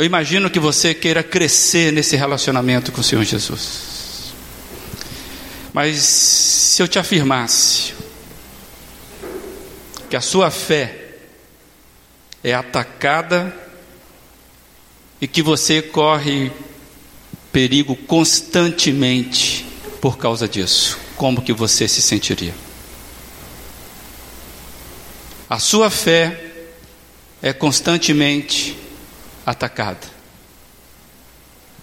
Eu imagino que você queira crescer nesse relacionamento com o Senhor Jesus. Mas se eu te afirmasse que a sua fé é atacada e que você corre perigo constantemente por causa disso, como que você se sentiria? A sua fé é constantemente atacada.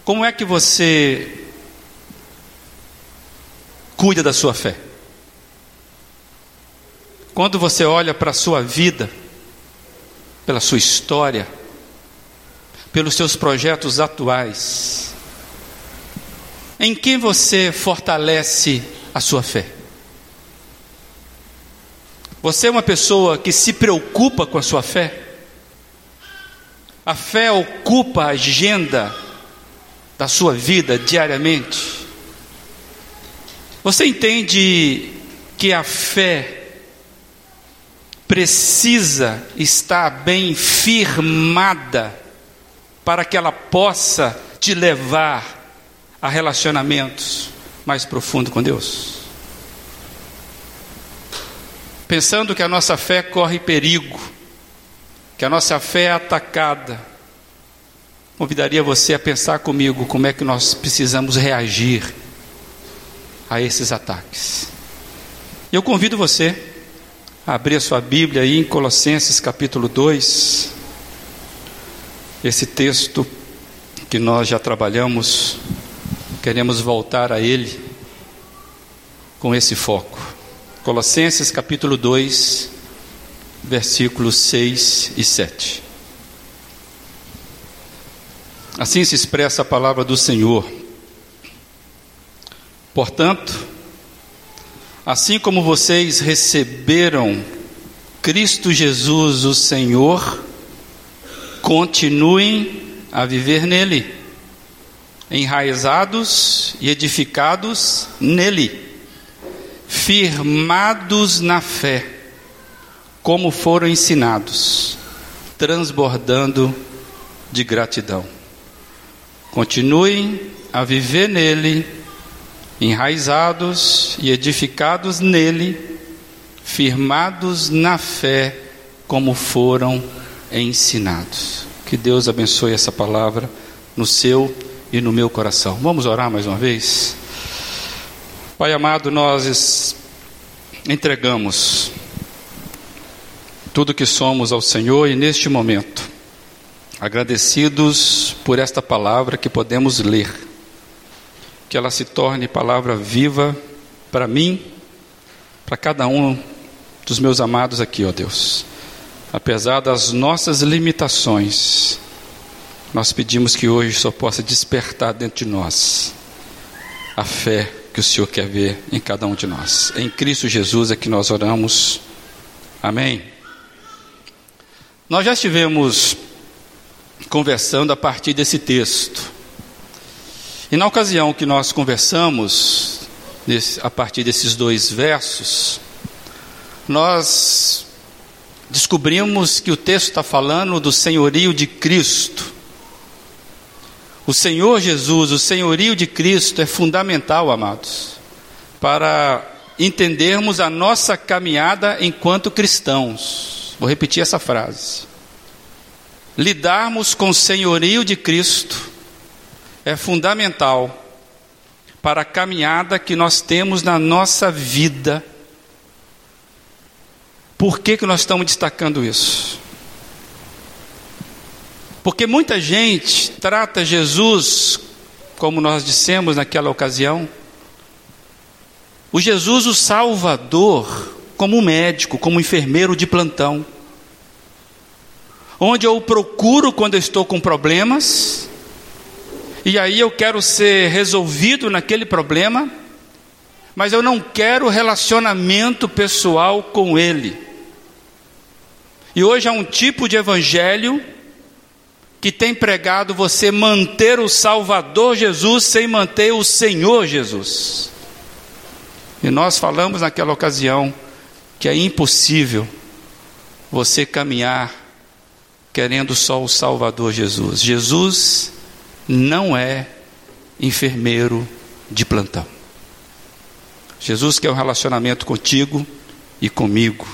Como é que você cuida da sua fé? Quando você olha para a sua vida, pela sua história, pelos seus projetos atuais, em quem você fortalece a sua fé? Você é uma pessoa que se preocupa com a sua fé? A fé ocupa a agenda da sua vida diariamente? Você entende que a fé precisa estar bem firmada para que ela possa te levar a relacionamentos mais profundos com Deus? Pensando que a nossa fé corre perigo, que a nossa fé é atacada, convidaria você a pensar comigo como é que nós precisamos reagir a esses ataques. Eu convido você a abrir a sua Bíblia aí em Colossenses capítulo 2, esse texto que nós já trabalhamos queremos voltar a ele com esse foco. Colossenses capítulo 2, versículos 6 e 7. Assim se expressa a palavra do Senhor. Portanto, assim como vocês receberam Cristo Jesus, o Senhor, continuem a viver nele enraizados e edificados nele, firmados na fé, como foram ensinados, transbordando de gratidão. Continuem a viver nele, enraizados e edificados nele, firmados na fé, como foram ensinados. Que Deus abençoe essa palavra no seu e no meu coração. Vamos orar mais uma vez? Pai amado, nós entregamos tudo que somos ao Senhor e neste momento, agradecidos por esta palavra que podemos ler, que ela se torne palavra viva para mim, para cada um dos meus amados aqui, ó Deus. Apesar das nossas limitações, nós pedimos que hoje só possa despertar dentro de nós a fé que o Senhor quer ver em cada um de nós. Em Cristo Jesus é que nós oramos. Amém. Nós já estivemos conversando a partir desse texto. E na ocasião que nós conversamos, a partir desses dois versos, nós descobrimos que o texto está falando do senhorio de Cristo. O Senhor Jesus, o senhorio de Cristo é fundamental, amados, para entendermos a nossa caminhada enquanto cristãos. Vou repetir essa frase. Lidarmos com o senhorio de Cristo é fundamental para a caminhada que nós temos na nossa vida. Por que, que nós estamos destacando isso? Porque muita gente trata Jesus, como nós dissemos naquela ocasião, o Jesus, o Salvador, como um médico, como um enfermeiro de plantão, onde eu o procuro quando eu estou com problemas, e aí eu quero ser resolvido naquele problema, mas eu não quero relacionamento pessoal com Ele. E hoje há um tipo de evangelho que tem pregado você manter o Salvador Jesus sem manter o Senhor Jesus. E nós falamos naquela ocasião que é impossível você caminhar querendo só o Salvador Jesus. Jesus não é enfermeiro de plantão. Jesus quer um relacionamento contigo e comigo.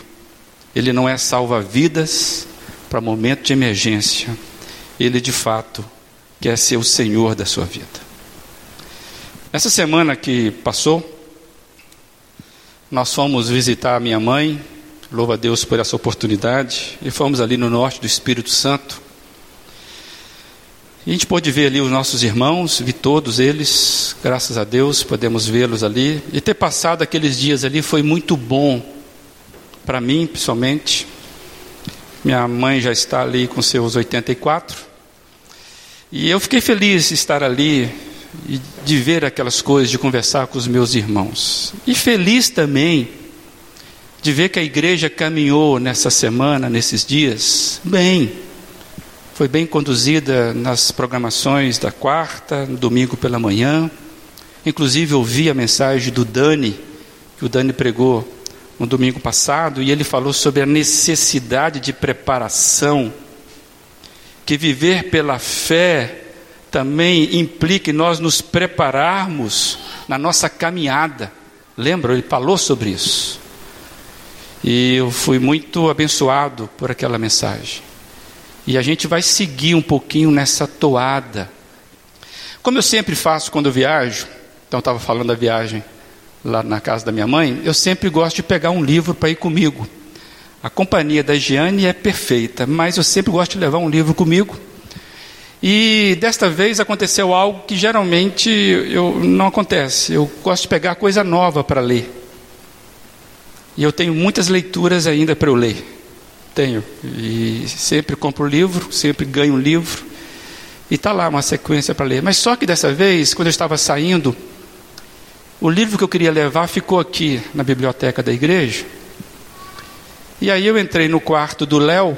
Ele não é salva-vidas para momento de emergência. Ele de fato quer ser o Senhor da sua vida. Essa semana que passou, nós fomos visitar a minha mãe, louva a Deus por essa oportunidade, e fomos ali no norte do Espírito Santo. E a gente pôde ver ali os nossos irmãos, vi todos eles, graças a Deus, podemos vê-los ali. E ter passado aqueles dias ali foi muito bom, para mim, pessoalmente. Minha mãe já está ali com seus 84. E eu fiquei feliz de estar ali de ver aquelas coisas, de conversar com os meus irmãos. E feliz também de ver que a igreja caminhou nessa semana, nesses dias, bem foi bem conduzida nas programações da quarta, domingo pela manhã. Inclusive ouvi a mensagem do Dani, que o Dani pregou no domingo passado, e ele falou sobre a necessidade de preparação, que viver pela fé também implica em nós nos prepararmos na nossa caminhada. Lembra? Ele falou sobre isso. E eu fui muito abençoado por aquela mensagem. E a gente vai seguir um pouquinho nessa toada. Como eu sempre faço quando eu viajo, então eu estava falando da viagem lá na casa da minha mãe, eu sempre gosto de pegar um livro para ir comigo. A companhia da Giane é perfeita, mas eu sempre gosto de levar um livro comigo. E desta vez aconteceu algo que geralmente eu, não acontece. Eu gosto de pegar coisa nova para ler. E eu tenho muitas leituras ainda para eu ler. Tenho. E sempre compro livro, sempre ganho livro. E está lá uma sequência para ler. Mas só que dessa vez, quando eu estava saindo, o livro que eu queria levar ficou aqui na biblioteca da igreja. E aí eu entrei no quarto do Léo,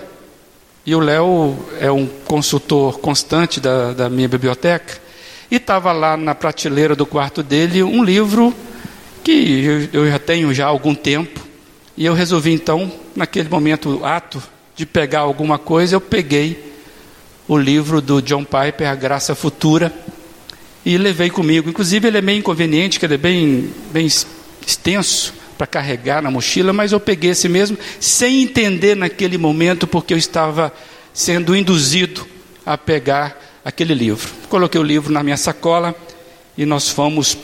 e o Léo é um consultor constante da, da minha biblioteca, e estava lá na prateleira do quarto dele um livro que eu, eu já tenho já há algum tempo, e eu resolvi então, naquele momento, ato de pegar alguma coisa, eu peguei o livro do John Piper, A Graça Futura, e levei comigo. Inclusive, ele é meio inconveniente, que ele é bem, bem extenso para carregar na mochila, mas eu peguei esse mesmo, sem entender naquele momento, porque eu estava sendo induzido a pegar aquele livro. Coloquei o livro na minha sacola e nós fomos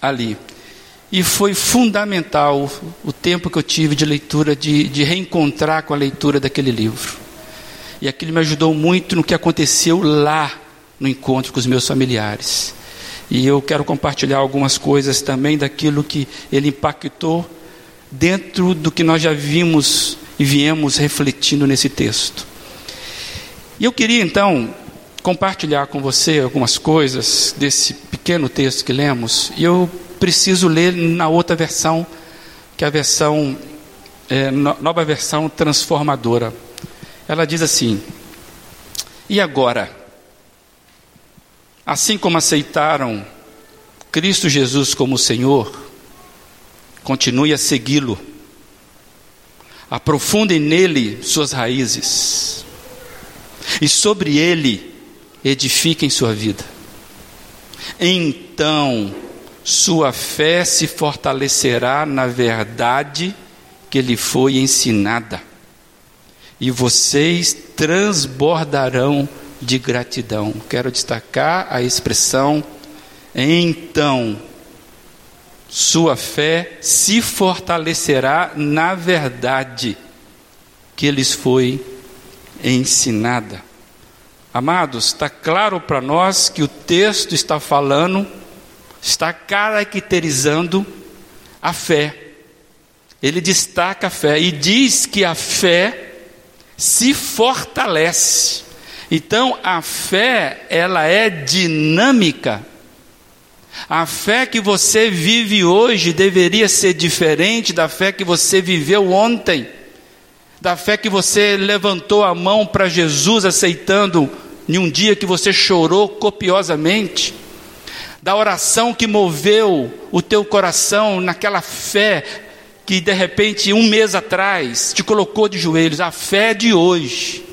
ali. E foi fundamental o tempo que eu tive de leitura, de, de reencontrar com a leitura daquele livro. E aquilo me ajudou muito no que aconteceu lá no encontro com os meus familiares. E eu quero compartilhar algumas coisas também daquilo que ele impactou dentro do que nós já vimos e viemos refletindo nesse texto. E eu queria então compartilhar com você algumas coisas desse pequeno texto que lemos, e eu preciso ler na outra versão, que é a versão, é, nova versão transformadora. Ela diz assim: E agora? Assim como aceitaram Cristo Jesus como Senhor, continue a segui-lo, aprofundem nele suas raízes, e sobre ele edifiquem sua vida. Então, sua fé se fortalecerá na verdade que lhe foi ensinada, e vocês transbordarão de gratidão. Quero destacar a expressão então. Sua fé se fortalecerá na verdade que lhes foi ensinada. Amados, está claro para nós que o texto está falando está caracterizando a fé. Ele destaca a fé e diz que a fé se fortalece. Então, a fé, ela é dinâmica. A fé que você vive hoje deveria ser diferente da fé que você viveu ontem. Da fé que você levantou a mão para Jesus aceitando em um dia que você chorou copiosamente da oração que moveu o teu coração naquela fé que de repente um mês atrás te colocou de joelhos, a fé de hoje.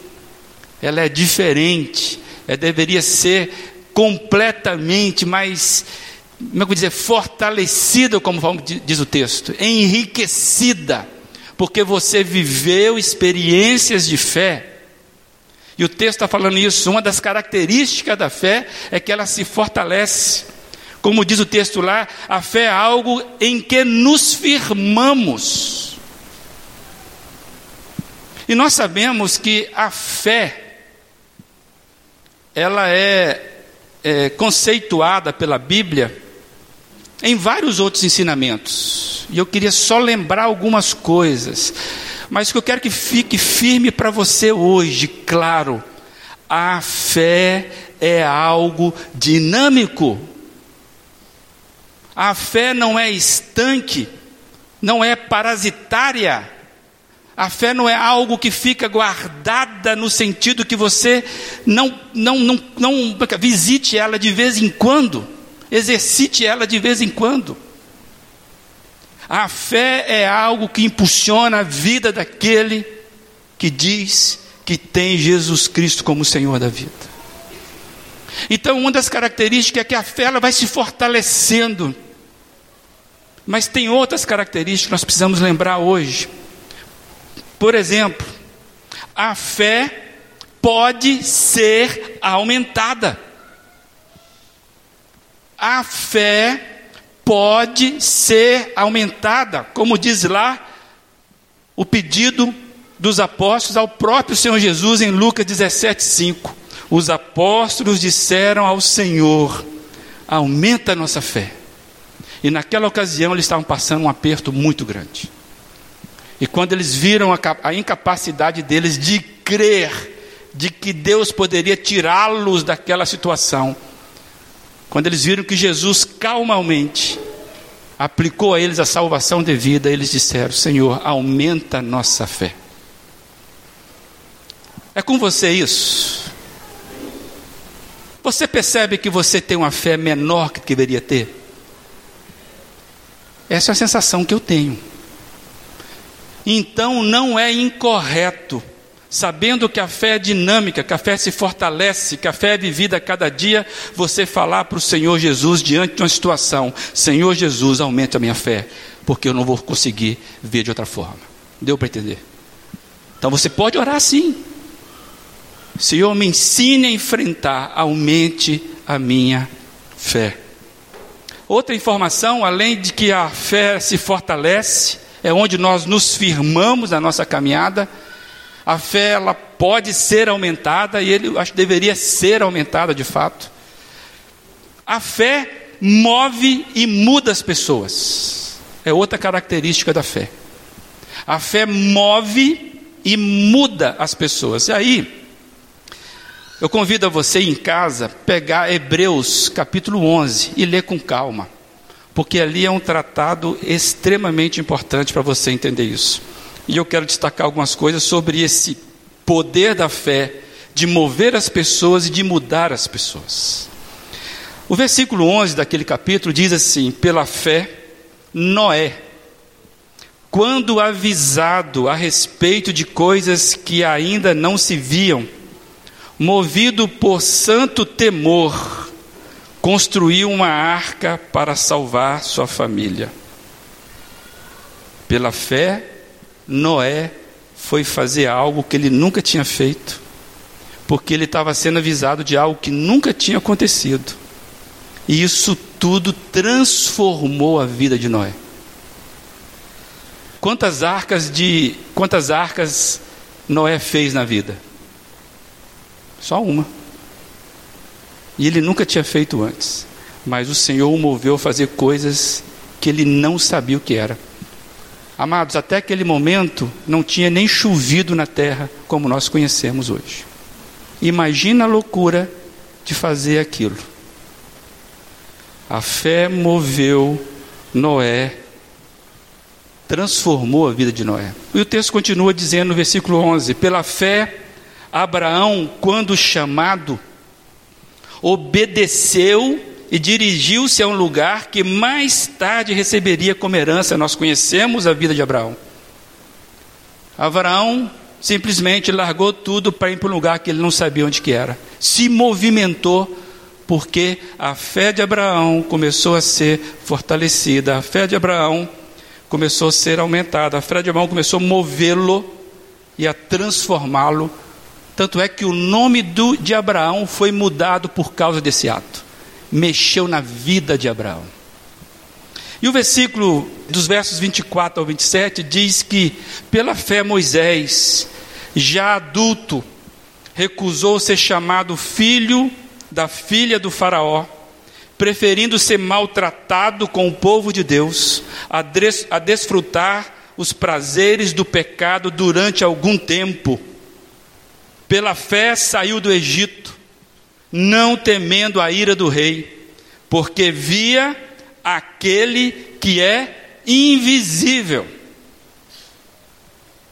Ela é diferente, ela deveria ser completamente mais, como é que dizer, fortalecida, como diz o texto, enriquecida, porque você viveu experiências de fé. E o texto está falando isso. Uma das características da fé é que ela se fortalece. Como diz o texto lá, a fé é algo em que nos firmamos. E nós sabemos que a fé, ela é, é conceituada pela Bíblia em vários outros ensinamentos. E eu queria só lembrar algumas coisas. Mas que eu quero que fique firme para você hoje, claro, a fé é algo dinâmico. A fé não é estanque, não é parasitária. A fé não é algo que fica guardada no sentido que você não, não, não, não visite ela de vez em quando, exercite ela de vez em quando. A fé é algo que impulsiona a vida daquele que diz que tem Jesus Cristo como Senhor da vida. Então, uma das características é que a fé ela vai se fortalecendo mas tem outras características que nós precisamos lembrar hoje. Por exemplo, a fé pode ser aumentada. A fé pode ser aumentada, como diz lá o pedido dos apóstolos ao próprio Senhor Jesus em Lucas 17:5. Os apóstolos disseram ao Senhor: aumenta a nossa fé. E naquela ocasião eles estavam passando um aperto muito grande. E quando eles viram a, a incapacidade deles de crer de que Deus poderia tirá-los daquela situação, quando eles viram que Jesus calmamente aplicou a eles a salvação devida, eles disseram: Senhor, aumenta nossa fé. É com você isso? Você percebe que você tem uma fé menor que deveria ter? Essa é a sensação que eu tenho. Então não é incorreto, sabendo que a fé é dinâmica, que a fé se fortalece, que a fé é vivida a cada dia, você falar para o Senhor Jesus diante de uma situação: Senhor Jesus, aumente a minha fé, porque eu não vou conseguir ver de outra forma. Deu para entender? Então você pode orar assim. Senhor, me ensine a enfrentar, aumente a minha fé. Outra informação, além de que a fé se fortalece, é onde nós nos firmamos na nossa caminhada. A fé ela pode ser aumentada e ele acho que deveria ser aumentada de fato. A fé move e muda as pessoas. É outra característica da fé. A fé move e muda as pessoas. E aí, eu convido a você em casa pegar Hebreus capítulo 11 e ler com calma, porque ali é um tratado extremamente importante para você entender isso. E eu quero destacar algumas coisas sobre esse poder da fé de mover as pessoas e de mudar as pessoas. O versículo 11 daquele capítulo diz assim: Pela fé, Noé, quando avisado a respeito de coisas que ainda não se viam, movido por santo temor, construiu uma arca para salvar sua família. Pela fé, Noé foi fazer algo que ele nunca tinha feito, porque ele estava sendo avisado de algo que nunca tinha acontecido. E isso tudo transformou a vida de Noé. Quantas arcas de quantas arcas Noé fez na vida? Só uma. E ele nunca tinha feito antes. Mas o Senhor o moveu a fazer coisas que ele não sabia o que era. Amados, até aquele momento não tinha nem chovido na terra como nós conhecemos hoje. Imagina a loucura de fazer aquilo. A fé moveu Noé, transformou a vida de Noé. E o texto continua dizendo no versículo 11: Pela fé Abraão, quando chamado, obedeceu e dirigiu-se a um lugar que mais tarde receberia como herança. Nós conhecemos a vida de Abraão. Abraão simplesmente largou tudo para ir para um lugar que ele não sabia onde que era. Se movimentou porque a fé de Abraão começou a ser fortalecida, a fé de Abraão começou a ser aumentada, a fé de Abraão começou a movê-lo e a transformá-lo. Tanto é que o nome do, de Abraão foi mudado por causa desse ato. Mexeu na vida de Abraão. E o versículo dos versos 24 ao 27 diz que, pela fé, Moisés, já adulto, recusou ser chamado filho da filha do Faraó, preferindo ser maltratado com o povo de Deus, a, des a desfrutar os prazeres do pecado durante algum tempo. Pela fé saiu do Egito, não temendo a ira do rei, porque via aquele que é invisível.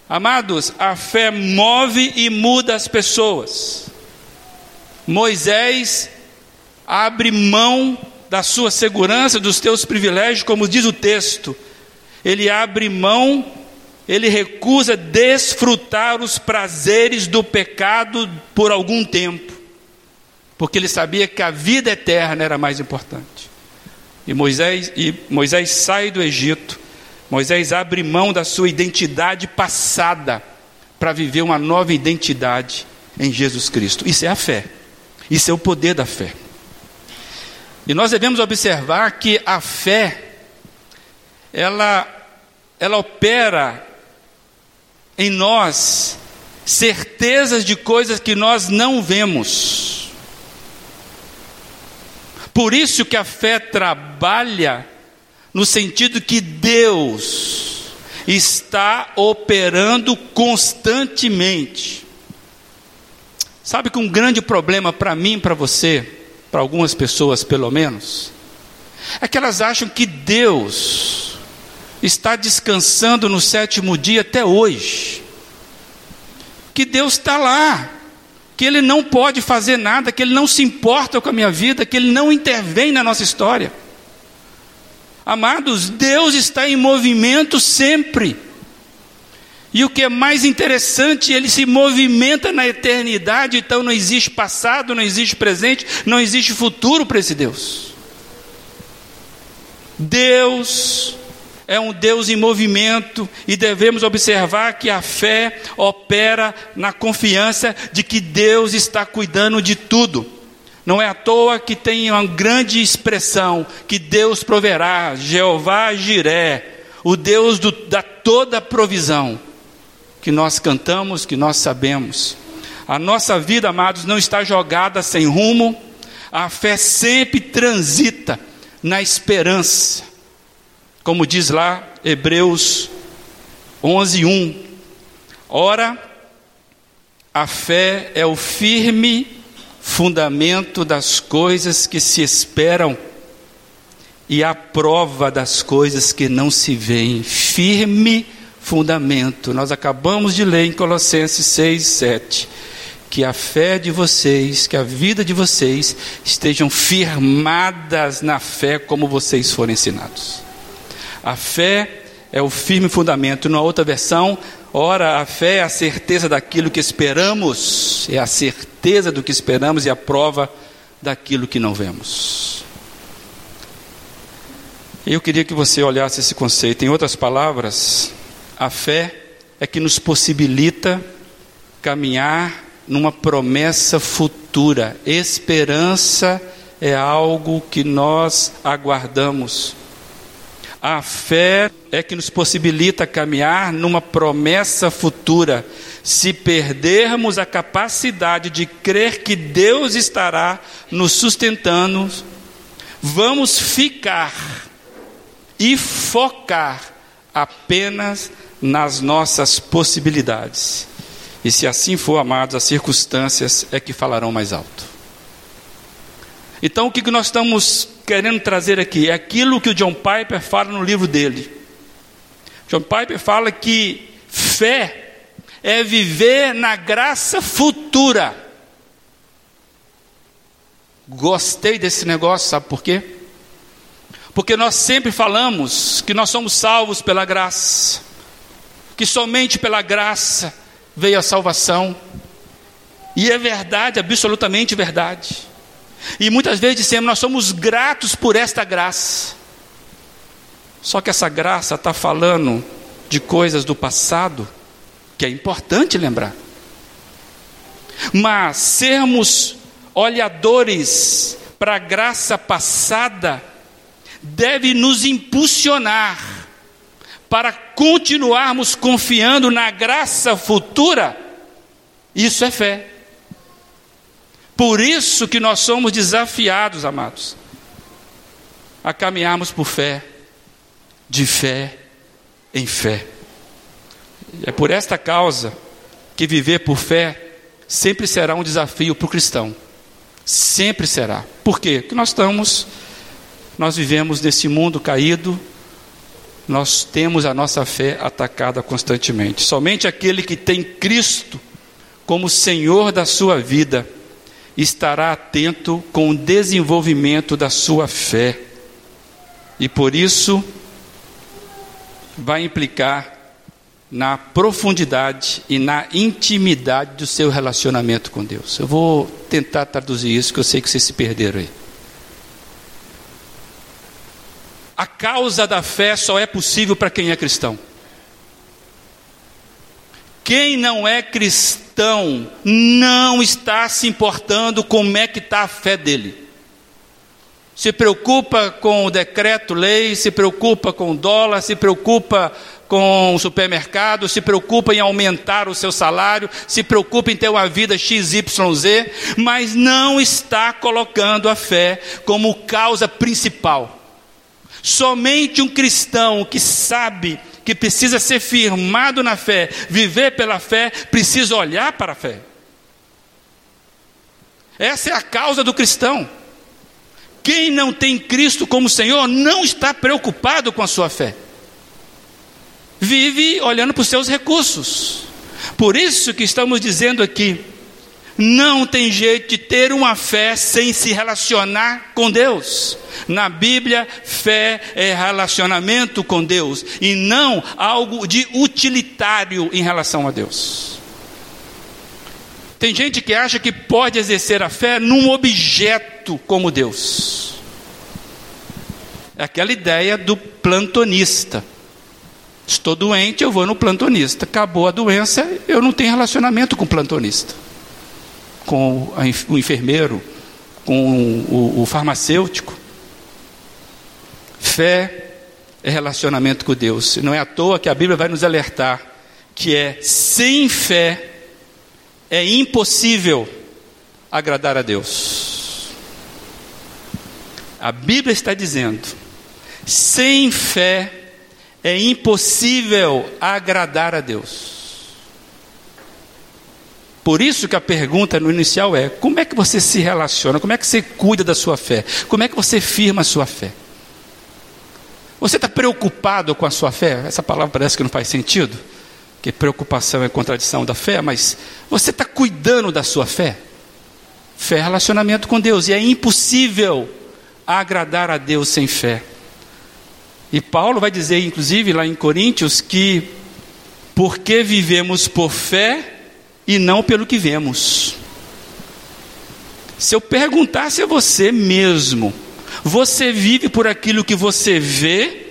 Amados, a fé move e muda as pessoas. Moisés abre mão da sua segurança, dos teus privilégios, como diz o texto. Ele abre mão, ele recusa desfrutar os prazeres do pecado por algum tempo, porque ele sabia que a vida eterna era mais importante. E Moisés, e Moisés sai do Egito, Moisés abre mão da sua identidade passada para viver uma nova identidade em Jesus Cristo. Isso é a fé. Isso é o poder da fé. E nós devemos observar que a fé ela ela opera em nós certezas de coisas que nós não vemos. Por isso que a fé trabalha no sentido que Deus está operando constantemente. Sabe que um grande problema para mim, para você, para algumas pessoas pelo menos, é que elas acham que Deus está descansando no sétimo dia até hoje. Que Deus está lá, que Ele não pode fazer nada, que Ele não se importa com a minha vida, que Ele não intervém na nossa história. Amados, Deus está em movimento sempre. E o que é mais interessante, ele se movimenta na eternidade, então não existe passado, não existe presente, não existe futuro para esse Deus. Deus é um Deus em movimento e devemos observar que a fé opera na confiança de que Deus está cuidando de tudo. Não é à toa que tem uma grande expressão que Deus proverá, Jeová Jiré, o Deus do, da toda provisão, que nós cantamos, que nós sabemos. A nossa vida, amados, não está jogada sem rumo, a fé sempre transita na esperança. Como diz lá Hebreus 11:1. Ora, a fé é o firme fundamento das coisas que se esperam e a prova das coisas que não se veem. Firme fundamento. Nós acabamos de ler em Colossenses 6, 7 que a fé de vocês, que a vida de vocês estejam firmadas na fé como vocês foram ensinados. A fé é o firme fundamento. Numa outra versão, ora, a fé é a certeza daquilo que esperamos, é a certeza do que esperamos e a prova daquilo que não vemos. Eu queria que você olhasse esse conceito. Em outras palavras, a fé é que nos possibilita caminhar numa promessa futura. Esperança é algo que nós aguardamos. A fé é que nos possibilita caminhar numa promessa futura. Se perdermos a capacidade de crer que Deus estará nos sustentando, vamos ficar e focar apenas nas nossas possibilidades. E se assim for, amados, as circunstâncias é que falarão mais alto. Então, o que nós estamos querendo trazer aqui é aquilo que o John Piper fala no livro dele. John Piper fala que fé é viver na graça futura. Gostei desse negócio, sabe por quê? Porque nós sempre falamos que nós somos salvos pela graça, que somente pela graça veio a salvação. E é verdade, absolutamente verdade. E muitas vezes dissemos, nós somos gratos por esta graça. Só que essa graça está falando de coisas do passado que é importante lembrar. Mas sermos olhadores para a graça passada deve nos impulsionar para continuarmos confiando na graça futura. Isso é fé. Por isso que nós somos desafiados, amados, a caminharmos por fé, de fé em fé. É por esta causa que viver por fé sempre será um desafio para o cristão. Sempre será. Por quê? Porque nós estamos, nós vivemos nesse mundo caído, nós temos a nossa fé atacada constantemente. Somente aquele que tem Cristo como Senhor da sua vida estará atento com o desenvolvimento da sua fé. E por isso vai implicar na profundidade e na intimidade do seu relacionamento com Deus. Eu vou tentar traduzir isso, que eu sei que vocês se perderam aí. A causa da fé só é possível para quem é cristão. Quem não é cristão não está se importando como é que está a fé dele. Se preocupa com o decreto-lei, se preocupa com o dólar, se preocupa com o supermercado, se preocupa em aumentar o seu salário, se preocupa em ter uma vida XYZ, mas não está colocando a fé como causa principal. Somente um cristão que sabe que precisa ser firmado na fé, viver pela fé, precisa olhar para a fé. Essa é a causa do cristão. Quem não tem Cristo como Senhor não está preocupado com a sua fé. Vive olhando para os seus recursos. Por isso que estamos dizendo aqui, não tem jeito de ter uma fé sem se relacionar com Deus. Na Bíblia, fé é relacionamento com Deus e não algo de utilitário em relação a Deus. Tem gente que acha que pode exercer a fé num objeto como Deus. É aquela ideia do plantonista. Estou doente, eu vou no plantonista. Acabou a doença, eu não tenho relacionamento com o plantonista, com o enfermeiro, com o, farmacêutico. Fé é relacionamento com Deus. Não é à toa que a Bíblia vai nos alertar que é sem fé é impossível agradar a Deus. A Bíblia está dizendo: sem fé é impossível agradar a Deus. Por isso que a pergunta no inicial é: como é que você se relaciona? Como é que você cuida da sua fé? Como é que você firma a sua fé? Você está preocupado com a sua fé? Essa palavra parece que não faz sentido que preocupação é contradição da fé, mas você está cuidando da sua fé? Fé é relacionamento com Deus, e é impossível agradar a Deus sem fé. E Paulo vai dizer, inclusive, lá em Coríntios, que porque vivemos por fé e não pelo que vemos. Se eu perguntasse a você mesmo, você vive por aquilo que você vê,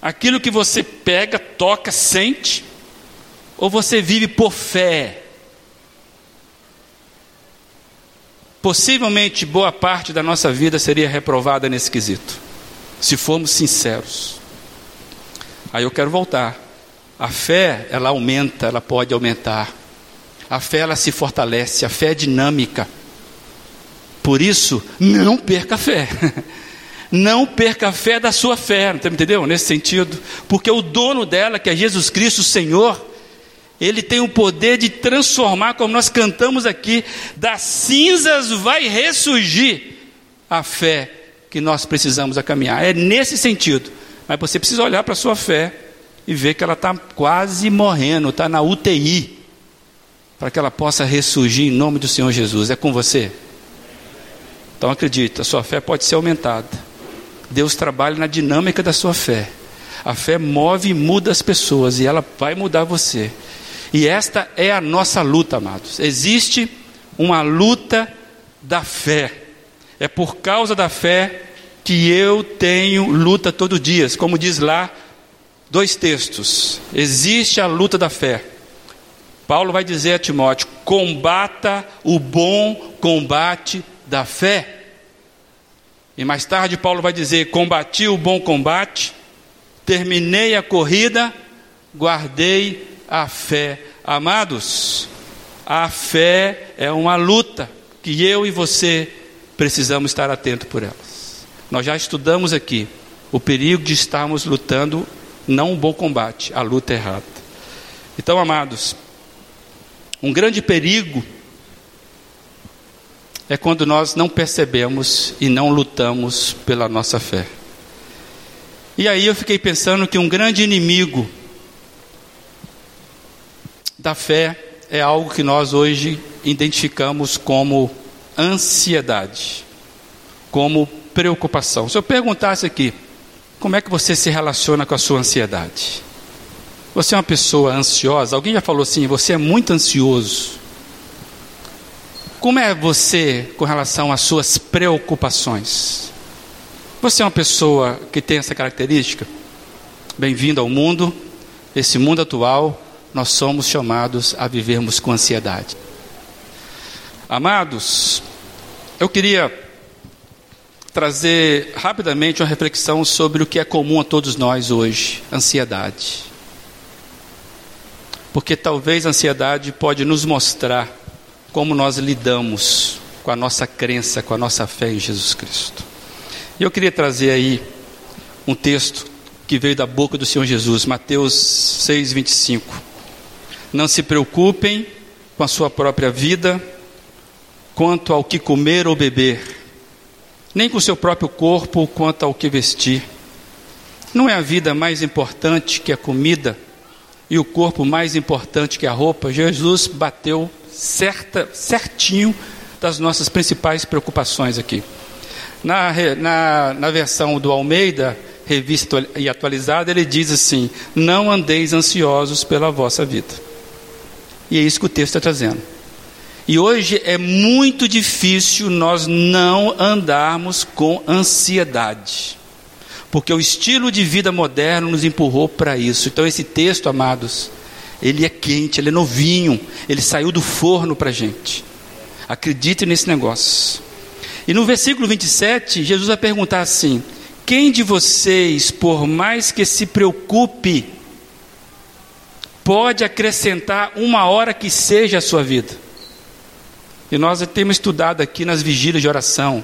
aquilo que você pega, toca, sente? Ou você vive por fé? Possivelmente boa parte da nossa vida seria reprovada nesse quesito, se formos sinceros. Aí eu quero voltar. A fé, ela aumenta, ela pode aumentar. A fé, ela se fortalece, a fé é dinâmica. Por isso, não perca a fé. Não perca a fé da sua fé, entendeu? Nesse sentido, porque o dono dela, que é Jesus Cristo, o Senhor, ele tem o poder de transformar, como nós cantamos aqui, das cinzas vai ressurgir a fé que nós precisamos a caminhar. É nesse sentido. Mas você precisa olhar para a sua fé e ver que ela está quase morrendo, está na UTI, para que ela possa ressurgir em nome do Senhor Jesus. É com você? Então acredita, a sua fé pode ser aumentada. Deus trabalha na dinâmica da sua fé. A fé move e muda as pessoas e ela vai mudar você. E esta é a nossa luta, amados. Existe uma luta da fé. É por causa da fé que eu tenho luta todo dia. Como diz lá dois textos. Existe a luta da fé. Paulo vai dizer a Timóteo: combata o bom combate da fé. E mais tarde, Paulo vai dizer: combati o bom combate, terminei a corrida, guardei a fé. Amados, a fé é uma luta que eu e você precisamos estar atento por elas. Nós já estudamos aqui o perigo de estarmos lutando não um bom combate, a luta errada. Então, amados, um grande perigo é quando nós não percebemos e não lutamos pela nossa fé. E aí eu fiquei pensando que um grande inimigo da fé é algo que nós hoje identificamos como ansiedade, como preocupação. Se eu perguntasse aqui, como é que você se relaciona com a sua ansiedade? Você é uma pessoa ansiosa? Alguém já falou assim, você é muito ansioso. Como é você com relação às suas preocupações? Você é uma pessoa que tem essa característica? Bem-vindo ao mundo. Esse mundo atual, nós somos chamados a vivermos com ansiedade. Amados, eu queria trazer rapidamente uma reflexão sobre o que é comum a todos nós hoje: ansiedade. Porque talvez a ansiedade pode nos mostrar como nós lidamos com a nossa crença, com a nossa fé em Jesus Cristo. E eu queria trazer aí um texto que veio da boca do Senhor Jesus, Mateus 6, 25. Não se preocupem com a sua própria vida, quanto ao que comer ou beber, nem com o seu próprio corpo, quanto ao que vestir. Não é a vida mais importante que a comida e o corpo mais importante que a roupa? Jesus bateu certa, certinho das nossas principais preocupações aqui. Na, na, na versão do Almeida, revista e atualizada, ele diz assim: Não andeis ansiosos pela vossa vida. E é isso que o texto está trazendo. E hoje é muito difícil nós não andarmos com ansiedade, porque o estilo de vida moderno nos empurrou para isso. Então, esse texto, amados, ele é quente, ele é novinho, ele saiu do forno para a gente. Acredite nesse negócio. E no versículo 27, Jesus vai perguntar assim: Quem de vocês, por mais que se preocupe, pode acrescentar uma hora que seja a sua vida? E nós temos estudado aqui nas vigílias de oração.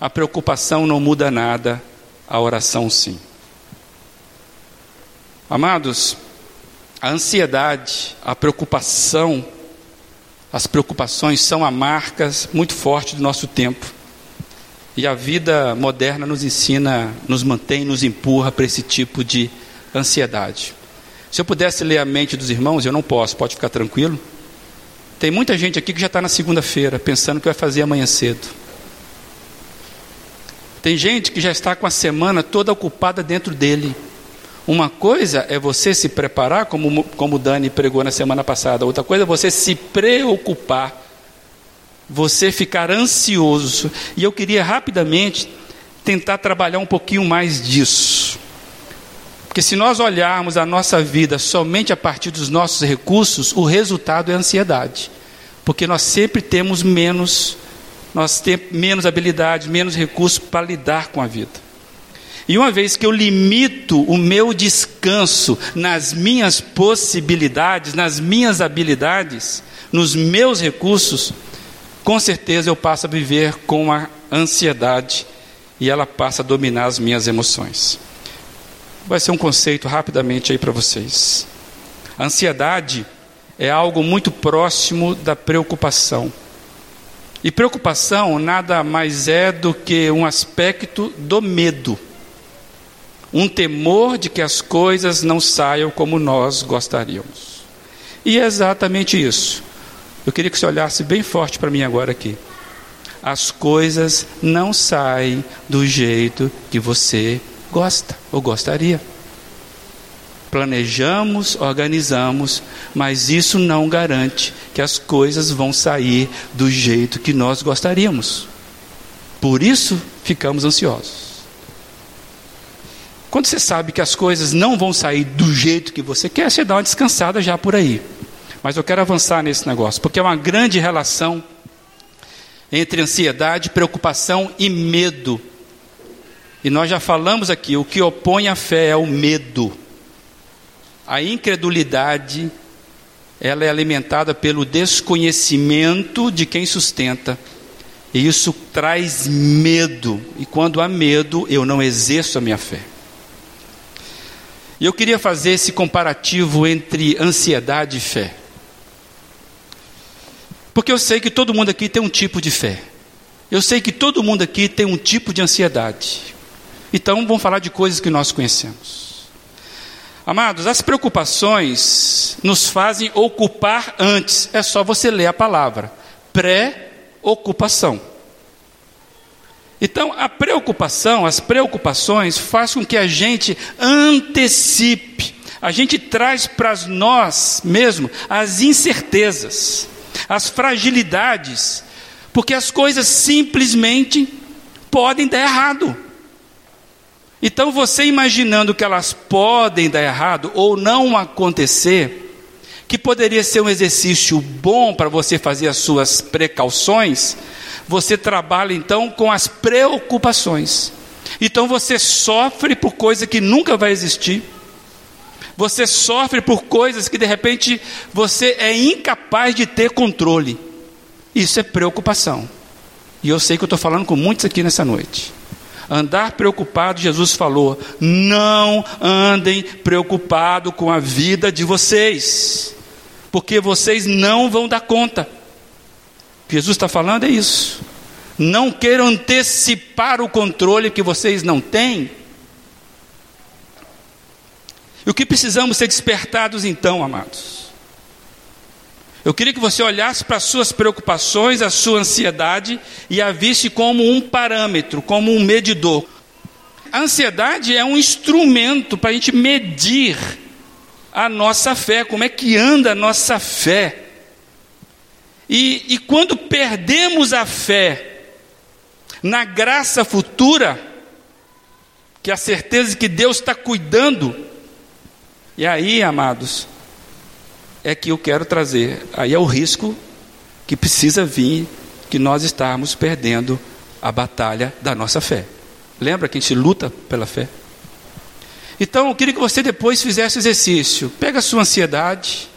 A preocupação não muda nada, a oração sim. Amados, a ansiedade, a preocupação, as preocupações são a marcas muito forte do nosso tempo. E a vida moderna nos ensina, nos mantém, nos empurra para esse tipo de ansiedade. Se eu pudesse ler a mente dos irmãos, eu não posso, pode ficar tranquilo. Tem muita gente aqui que já está na segunda-feira, pensando que vai fazer amanhã cedo. Tem gente que já está com a semana toda ocupada dentro dele. Uma coisa é você se preparar, como, como Dani pregou na semana passada, outra coisa é você se preocupar, você ficar ansioso. E eu queria rapidamente tentar trabalhar um pouquinho mais disso. Porque se nós olharmos a nossa vida somente a partir dos nossos recursos, o resultado é ansiedade. Porque nós sempre temos menos, nós temos menos habilidade, menos recursos para lidar com a vida. E uma vez que eu limito o meu descanso nas minhas possibilidades, nas minhas habilidades, nos meus recursos, com certeza eu passo a viver com a ansiedade e ela passa a dominar as minhas emoções. Vai ser um conceito rapidamente aí para vocês. A ansiedade é algo muito próximo da preocupação. E preocupação nada mais é do que um aspecto do medo um temor de que as coisas não saiam como nós gostaríamos. E é exatamente isso. Eu queria que você olhasse bem forte para mim agora aqui. As coisas não saem do jeito que você gosta ou gostaria. Planejamos, organizamos, mas isso não garante que as coisas vão sair do jeito que nós gostaríamos. Por isso ficamos ansiosos. Quando você sabe que as coisas não vão sair do jeito que você quer, você dá uma descansada já por aí. Mas eu quero avançar nesse negócio, porque é uma grande relação entre ansiedade, preocupação e medo. E nós já falamos aqui, o que opõe a fé é o medo. A incredulidade, ela é alimentada pelo desconhecimento de quem sustenta. E isso traz medo. E quando há medo, eu não exerço a minha fé. E eu queria fazer esse comparativo entre ansiedade e fé. Porque eu sei que todo mundo aqui tem um tipo de fé. Eu sei que todo mundo aqui tem um tipo de ansiedade. Então vamos falar de coisas que nós conhecemos. Amados, as preocupações nos fazem ocupar antes. É só você ler a palavra. Pré-ocupação. Então, a preocupação, as preocupações, faz com que a gente antecipe, a gente traz para nós mesmo as incertezas, as fragilidades, porque as coisas simplesmente podem dar errado. Então, você imaginando que elas podem dar errado ou não acontecer, que poderia ser um exercício bom para você fazer as suas precauções, você trabalha então com as preocupações. Então você sofre por coisa que nunca vai existir. Você sofre por coisas que de repente você é incapaz de ter controle. Isso é preocupação. E eu sei que eu estou falando com muitos aqui nessa noite. Andar preocupado, Jesus falou: não andem preocupado com a vida de vocês, porque vocês não vão dar conta. Jesus está falando é isso. Não queiram antecipar o controle que vocês não têm. E o que precisamos ser despertados então, amados? Eu queria que você olhasse para as suas preocupações, a sua ansiedade e a visse como um parâmetro, como um medidor. A ansiedade é um instrumento para a gente medir a nossa fé, como é que anda a nossa fé. E, e quando perdemos a fé na graça futura, que é a certeza de que Deus está cuidando, e aí, amados, é que eu quero trazer. Aí é o risco que precisa vir, que nós estamos perdendo a batalha da nossa fé. Lembra que a gente luta pela fé? Então eu queria que você depois fizesse exercício. Pega a sua ansiedade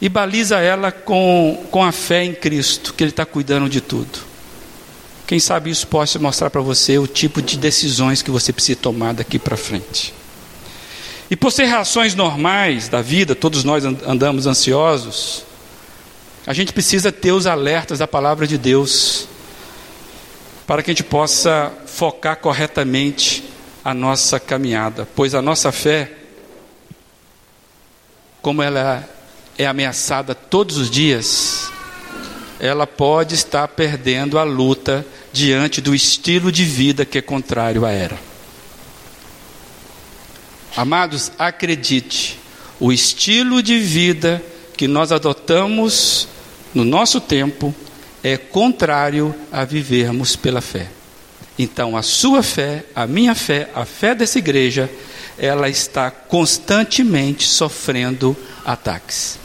e baliza ela com, com a fé em Cristo, que Ele está cuidando de tudo. Quem sabe isso possa mostrar para você o tipo de decisões que você precisa tomar daqui para frente. E por ser reações normais da vida, todos nós andamos ansiosos, a gente precisa ter os alertas da palavra de Deus, para que a gente possa focar corretamente a nossa caminhada, pois a nossa fé, como ela é ameaçada todos os dias, ela pode estar perdendo a luta diante do estilo de vida que é contrário à era. Amados, acredite, o estilo de vida que nós adotamos no nosso tempo é contrário a vivermos pela fé. Então, a sua fé, a minha fé, a fé dessa igreja, ela está constantemente sofrendo ataques.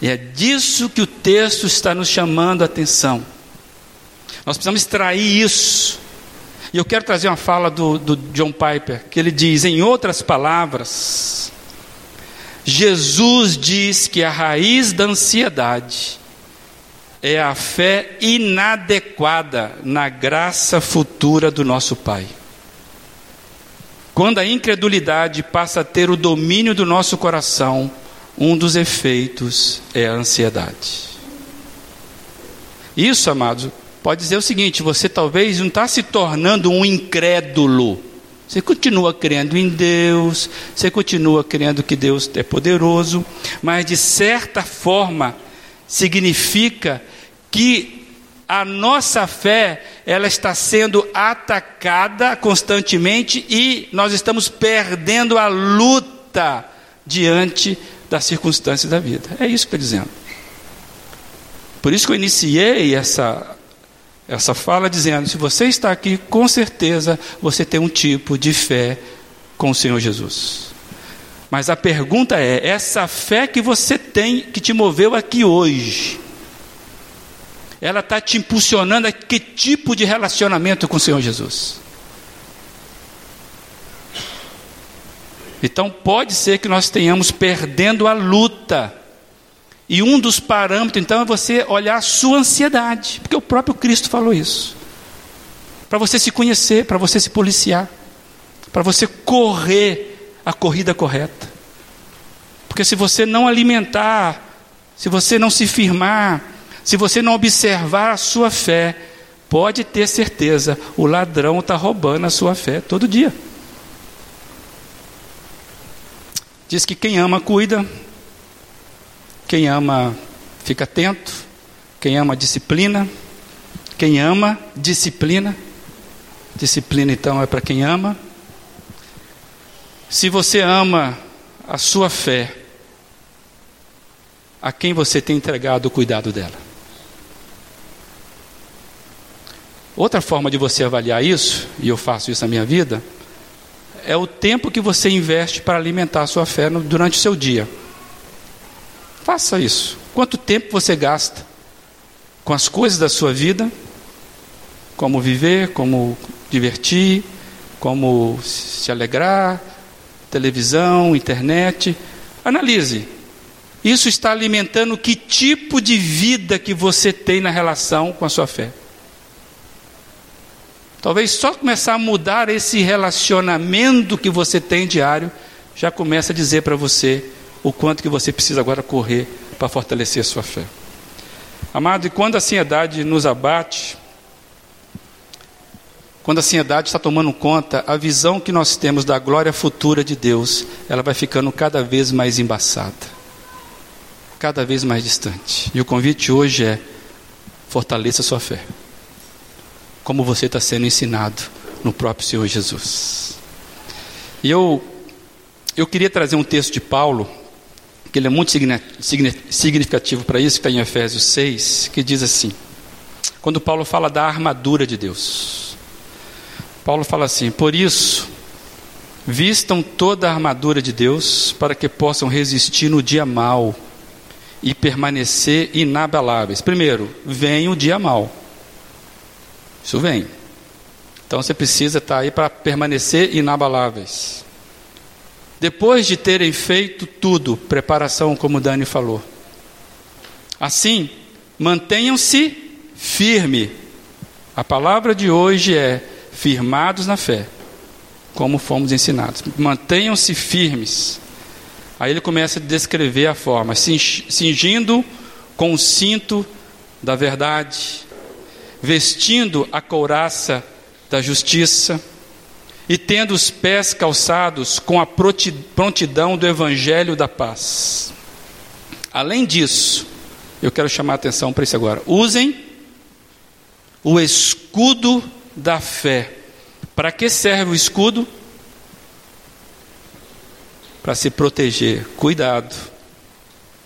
E é disso que o texto está nos chamando a atenção. Nós precisamos extrair isso e eu quero trazer uma fala do, do John Piper, que ele diz, em outras palavras, Jesus diz que a raiz da ansiedade é a fé inadequada na graça futura do nosso Pai. Quando a incredulidade passa a ter o domínio do nosso coração, um dos efeitos é a ansiedade. Isso, amados, pode dizer o seguinte: você talvez não está se tornando um incrédulo. Você continua crendo em Deus, você continua crendo que Deus é poderoso, mas de certa forma significa que a nossa fé ela está sendo atacada constantemente e nós estamos perdendo a luta diante das circunstâncias da vida. É isso que estou dizendo. Por isso que eu iniciei essa, essa fala dizendo: se você está aqui, com certeza você tem um tipo de fé com o Senhor Jesus. Mas a pergunta é: essa fé que você tem, que te moveu aqui hoje, ela está te impulsionando a que tipo de relacionamento com o Senhor Jesus? Então pode ser que nós tenhamos perdendo a luta. E um dos parâmetros, então, é você olhar a sua ansiedade, porque o próprio Cristo falou isso. Para você se conhecer, para você se policiar, para você correr a corrida correta. Porque se você não alimentar, se você não se firmar, se você não observar a sua fé, pode ter certeza, o ladrão está roubando a sua fé todo dia. Diz que quem ama cuida, quem ama fica atento, quem ama disciplina, quem ama disciplina. Disciplina então é para quem ama. Se você ama a sua fé, a quem você tem entregado o cuidado dela? Outra forma de você avaliar isso, e eu faço isso na minha vida, é o tempo que você investe para alimentar a sua fé durante o seu dia. Faça isso. Quanto tempo você gasta com as coisas da sua vida? Como viver, como divertir, como se alegrar, televisão, internet. Analise. Isso está alimentando que tipo de vida que você tem na relação com a sua fé. Talvez só começar a mudar esse relacionamento que você tem diário, já começa a dizer para você o quanto que você precisa agora correr para fortalecer a sua fé. Amado, e quando a ansiedade nos abate, quando a ansiedade está tomando conta, a visão que nós temos da glória futura de Deus, ela vai ficando cada vez mais embaçada, cada vez mais distante. E o convite hoje é: fortaleça a sua fé como você está sendo ensinado no próprio Senhor Jesus. E eu, eu queria trazer um texto de Paulo, que ele é muito significativo para isso, que está em Efésios 6, que diz assim: quando Paulo fala da armadura de Deus, Paulo fala assim: por isso, vistam toda a armadura de Deus, para que possam resistir no dia mal e permanecer inabaláveis. Primeiro, vem o dia mal. Isso vem. Então você precisa estar aí para permanecer inabaláveis. Depois de terem feito tudo, preparação, como Dani falou. Assim, mantenham-se firme. A palavra de hoje é firmados na fé, como fomos ensinados. Mantenham-se firmes. Aí ele começa a descrever a forma, cingindo com o cinto da verdade, vestindo a couraça da justiça e tendo os pés calçados com a prontidão do evangelho da paz. Além disso, eu quero chamar a atenção para isso agora. Usem o escudo da fé. Para que serve o escudo? Para se proteger. Cuidado.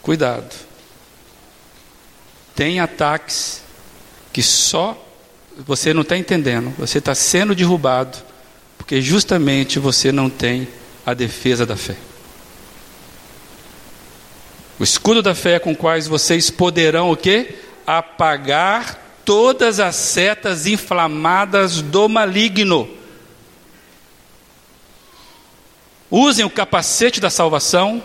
Cuidado. Tem ataques que só você não está entendendo, você está sendo derrubado, porque justamente você não tem a defesa da fé. O escudo da fé com quais vocês poderão o quê? Apagar todas as setas inflamadas do maligno. Usem o capacete da salvação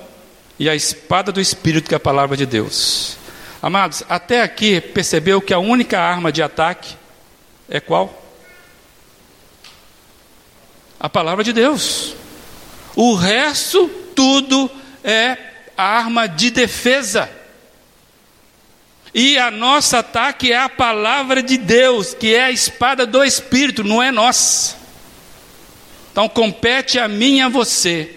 e a espada do Espírito, que é a palavra de Deus. Amados, até aqui percebeu que a única arma de ataque é qual? A palavra de Deus. O resto, tudo é arma de defesa. E a nosso ataque é a palavra de Deus, que é a espada do Espírito, não é nossa. Então compete a mim e a você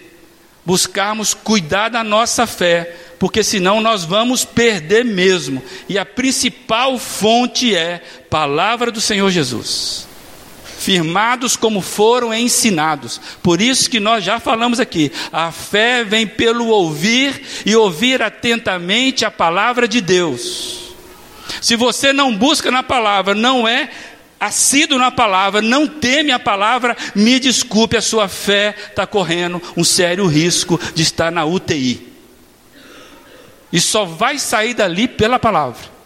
buscarmos cuidar da nossa fé, porque senão nós vamos perder mesmo. E a principal fonte é palavra do Senhor Jesus. Firmados como foram ensinados. Por isso que nós já falamos aqui, a fé vem pelo ouvir e ouvir atentamente a palavra de Deus. Se você não busca na palavra, não é assíduo na palavra, não teme a palavra, me desculpe, a sua fé está correndo um sério risco de estar na UTI. E só vai sair dali pela palavra.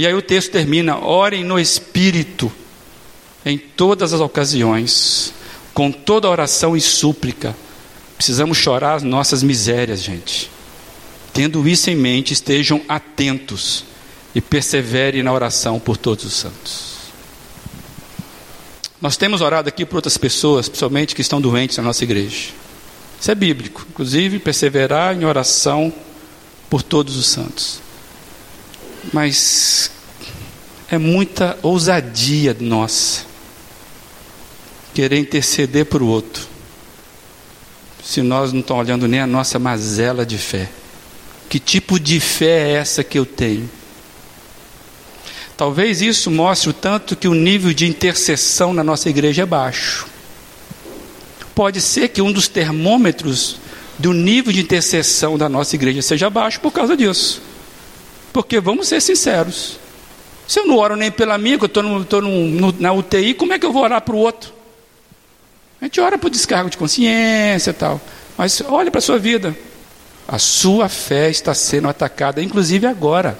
E aí o texto termina: orem no Espírito, em todas as ocasiões, com toda oração e súplica. Precisamos chorar as nossas misérias, gente. Tendo isso em mente, estejam atentos e perseverem na oração por todos os santos. Nós temos orado aqui por outras pessoas, principalmente que estão doentes na nossa igreja. Isso é bíblico, inclusive perseverar em oração por todos os santos. Mas é muita ousadia nossa querer interceder para o outro, se nós não estamos olhando nem a nossa mazela de fé. Que tipo de fé é essa que eu tenho? Talvez isso mostre o tanto que o nível de intercessão na nossa igreja é baixo. Pode ser que um dos termômetros do nível de intercessão da nossa igreja seja baixo por causa disso. Porque vamos ser sinceros. Se eu não oro nem pela minha, que eu estou na UTI, como é que eu vou orar para o outro? A gente ora por descargo de consciência e tal. Mas olha para a sua vida. A sua fé está sendo atacada, inclusive agora.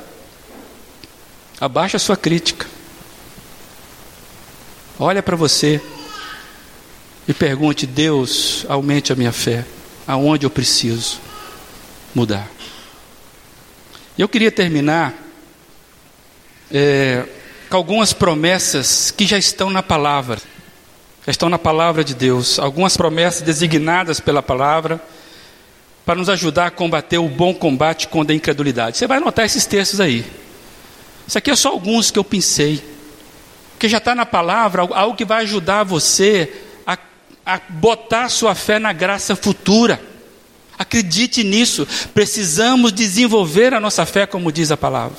Abaixa a sua crítica. Olha para você e pergunte: Deus, aumente a minha fé. Aonde eu preciso mudar? Eu queria terminar é, com algumas promessas que já estão na palavra, já estão na palavra de Deus, algumas promessas designadas pela palavra para nos ajudar a combater o bom combate contra a incredulidade. Você vai anotar esses textos aí. Isso aqui é só alguns que eu pensei. Que já está na palavra, algo que vai ajudar você a, a botar sua fé na graça futura. Acredite nisso. Precisamos desenvolver a nossa fé, como diz a palavra.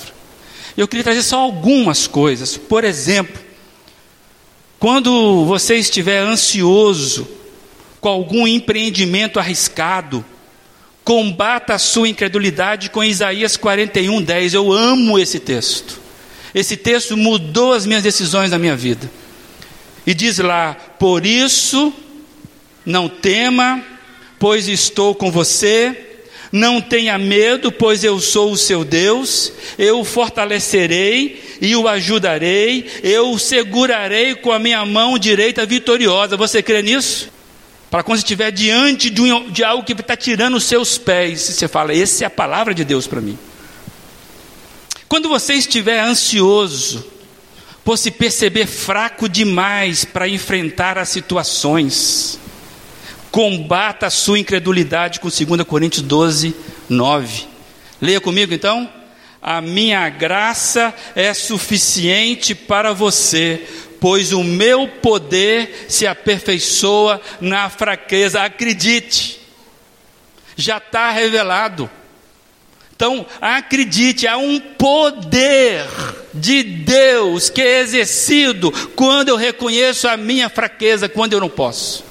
Eu queria trazer só algumas coisas. Por exemplo, quando você estiver ansioso com algum empreendimento arriscado, Combata a sua incredulidade com Isaías 41, 10. Eu amo esse texto. Esse texto mudou as minhas decisões na minha vida. E diz lá: Por isso, não tema, pois estou com você. Não tenha medo, pois eu sou o seu Deus. Eu o fortalecerei e o ajudarei. Eu o segurarei com a minha mão direita vitoriosa. Você crê nisso? Para quando você estiver diante de, um, de algo que está tirando os seus pés, você fala: essa é a palavra de Deus para mim. Quando você estiver ansioso, por se perceber fraco demais para enfrentar as situações, combata a sua incredulidade com 2 Coríntios 12, 9. Leia comigo então. A minha graça é suficiente para você, pois o meu poder se aperfeiçoa na fraqueza. Acredite, já está revelado. Então, acredite, há um poder de Deus que é exercido quando eu reconheço a minha fraqueza, quando eu não posso.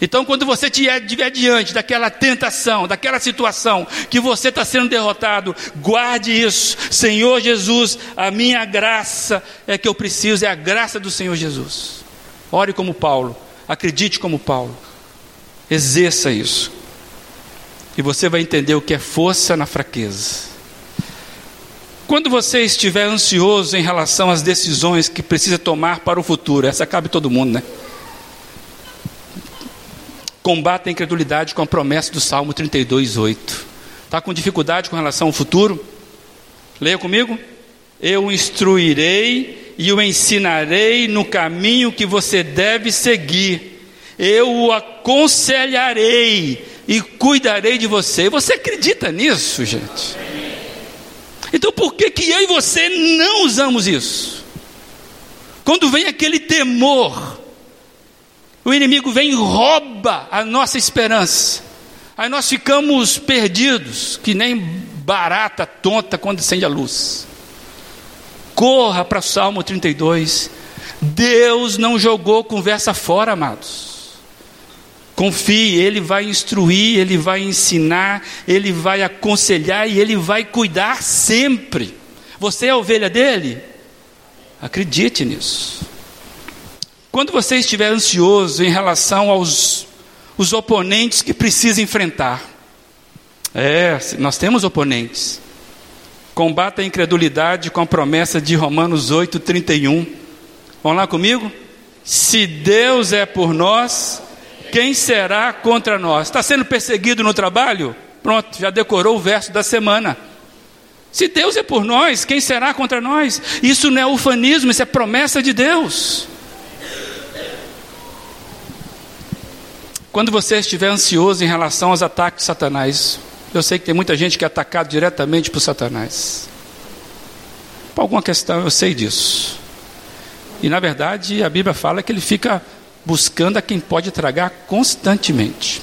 Então, quando você estiver diante daquela tentação, daquela situação que você está sendo derrotado, guarde isso. Senhor Jesus, a minha graça é que eu preciso, é a graça do Senhor Jesus. Ore como Paulo, acredite como Paulo, exerça isso. E você vai entender o que é força na fraqueza. Quando você estiver ansioso em relação às decisões que precisa tomar para o futuro, essa cabe todo mundo, né? Combate a incredulidade com a promessa do Salmo 32, 8. Está com dificuldade com relação ao futuro? Leia comigo. Eu instruirei e o ensinarei no caminho que você deve seguir. Eu o aconselharei e cuidarei de você. Você acredita nisso, gente? Então por que, que eu e você não usamos isso? Quando vem aquele temor, o inimigo vem e rouba a nossa esperança. Aí nós ficamos perdidos, que nem barata tonta quando acende a luz. Corra para o Salmo 32. Deus não jogou conversa fora, amados. Confie, Ele vai instruir, Ele vai ensinar, Ele vai aconselhar e Ele vai cuidar sempre. Você é a ovelha dele? Acredite nisso. Quando você estiver ansioso em relação aos os oponentes que precisa enfrentar. É, nós temos oponentes. Combata a incredulidade com a promessa de Romanos 8, 31. Vão lá comigo? Se Deus é por nós, quem será contra nós? Está sendo perseguido no trabalho? Pronto, já decorou o verso da semana. Se Deus é por nós, quem será contra nós? Isso não é ufanismo, isso é promessa de Deus. Quando você estiver ansioso em relação aos ataques de Satanás, eu sei que tem muita gente que é atacado diretamente por Satanás. Por alguma questão, eu sei disso. E na verdade, a Bíblia fala que ele fica buscando a quem pode tragar constantemente.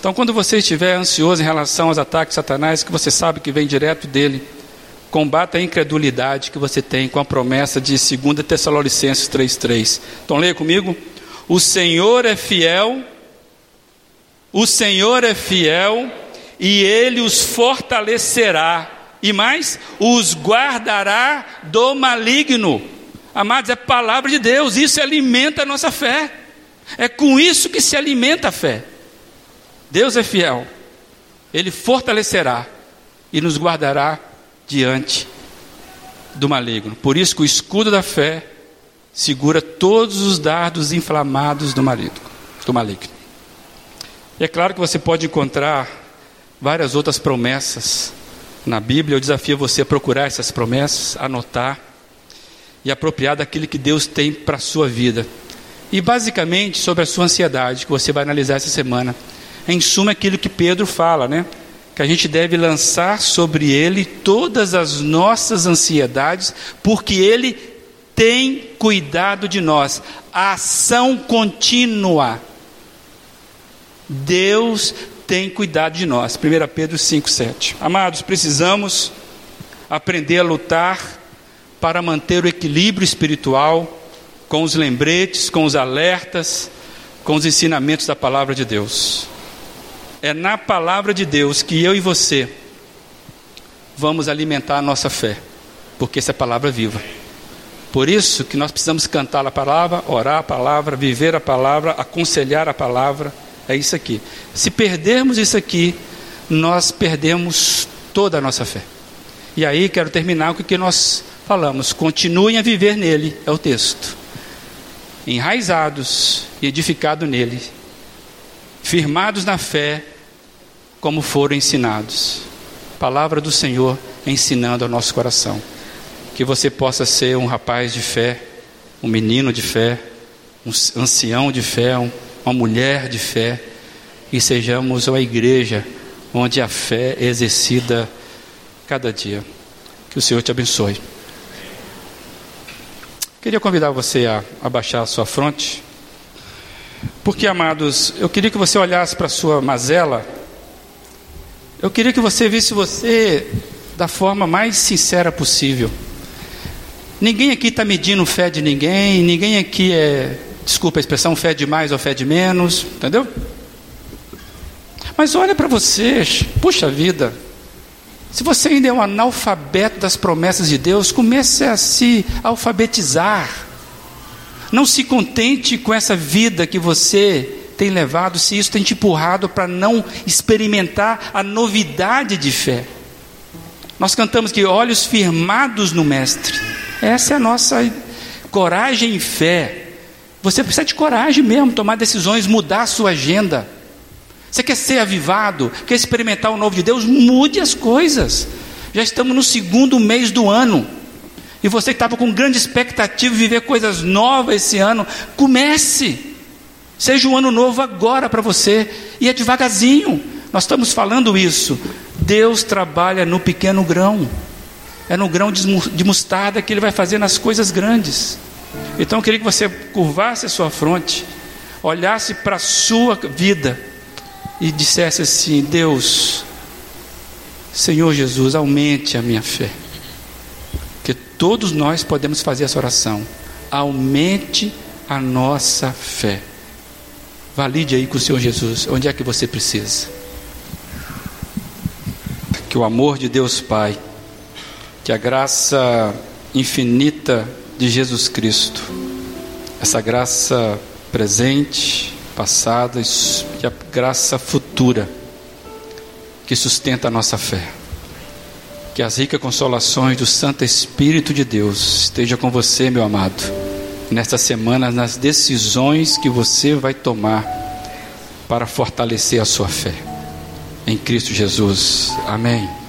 Então, quando você estiver ansioso em relação aos ataques de Satanás, que você sabe que vem direto dele, combata a incredulidade que você tem com a promessa de 2 Tessalonicenses 3,3. Então, leia comigo. O Senhor é fiel o Senhor é fiel e ele os fortalecerá. E mais, os guardará do maligno. Amados, é palavra de Deus, isso alimenta a nossa fé. É com isso que se alimenta a fé. Deus é fiel, Ele fortalecerá e nos guardará diante do maligno. Por isso que o escudo da fé segura todos os dardos inflamados do marido, do maligno. E é claro que você pode encontrar várias outras promessas na Bíblia. Eu desafio você a procurar essas promessas, anotar e apropriar daquilo que Deus tem para a sua vida. E basicamente sobre a sua ansiedade, que você vai analisar essa semana. Em suma, aquilo que Pedro fala, né? Que a gente deve lançar sobre ele todas as nossas ansiedades, porque ele tem cuidado de nós. A ação contínua Deus tem cuidado de nós. 1 Pedro 5,7. Amados, precisamos aprender a lutar para manter o equilíbrio espiritual com os lembretes, com os alertas, com os ensinamentos da palavra de Deus. É na palavra de Deus que eu e você vamos alimentar a nossa fé, porque essa é palavra viva. Por isso que nós precisamos cantar a palavra, orar a palavra, viver a palavra, aconselhar a palavra é isso aqui. Se perdermos isso aqui, nós perdemos toda a nossa fé. E aí quero terminar com o que nós falamos. Continuem a viver nele, é o texto. Enraizados e edificados nele, firmados na fé, como foram ensinados. Palavra do Senhor ensinando ao nosso coração. Que você possa ser um rapaz de fé, um menino de fé, um ancião de fé, um uma mulher de fé e sejamos uma igreja onde a fé é exercida cada dia. Que o Senhor te abençoe. Queria convidar você a abaixar a sua fronte, porque, amados, eu queria que você olhasse para a sua mazela, eu queria que você visse você da forma mais sincera possível. Ninguém aqui está medindo fé de ninguém, ninguém aqui é desculpa a expressão, fé de mais ou fé de menos, entendeu? Mas olha para você, puxa vida, se você ainda é um analfabeto das promessas de Deus, comece a se alfabetizar. Não se contente com essa vida que você tem levado, se isso tem te empurrado para não experimentar a novidade de fé. Nós cantamos que olhos firmados no Mestre. Essa é a nossa coragem e fé. Você precisa de coragem mesmo, tomar decisões, mudar a sua agenda. Você quer ser avivado, quer experimentar o novo de Deus? Mude as coisas. Já estamos no segundo mês do ano. E você que estava com grande expectativa de viver coisas novas esse ano, comece. Seja um ano novo agora para você. E é devagarzinho. Nós estamos falando isso. Deus trabalha no pequeno grão. É no grão de mostarda que Ele vai fazer nas coisas grandes. Então eu queria que você curvasse a sua fronte, olhasse para a sua vida e dissesse assim: Deus, Senhor Jesus, aumente a minha fé. Que todos nós podemos fazer essa oração. Aumente a nossa fé. Valide aí com o Senhor Jesus, onde é que você precisa. Que o amor de Deus Pai, que a graça infinita de Jesus Cristo, essa graça presente, passada e a graça futura que sustenta a nossa fé. Que as ricas consolações do Santo Espírito de Deus esteja com você, meu amado, nesta semana, nas decisões que você vai tomar para fortalecer a sua fé. Em Cristo Jesus. Amém.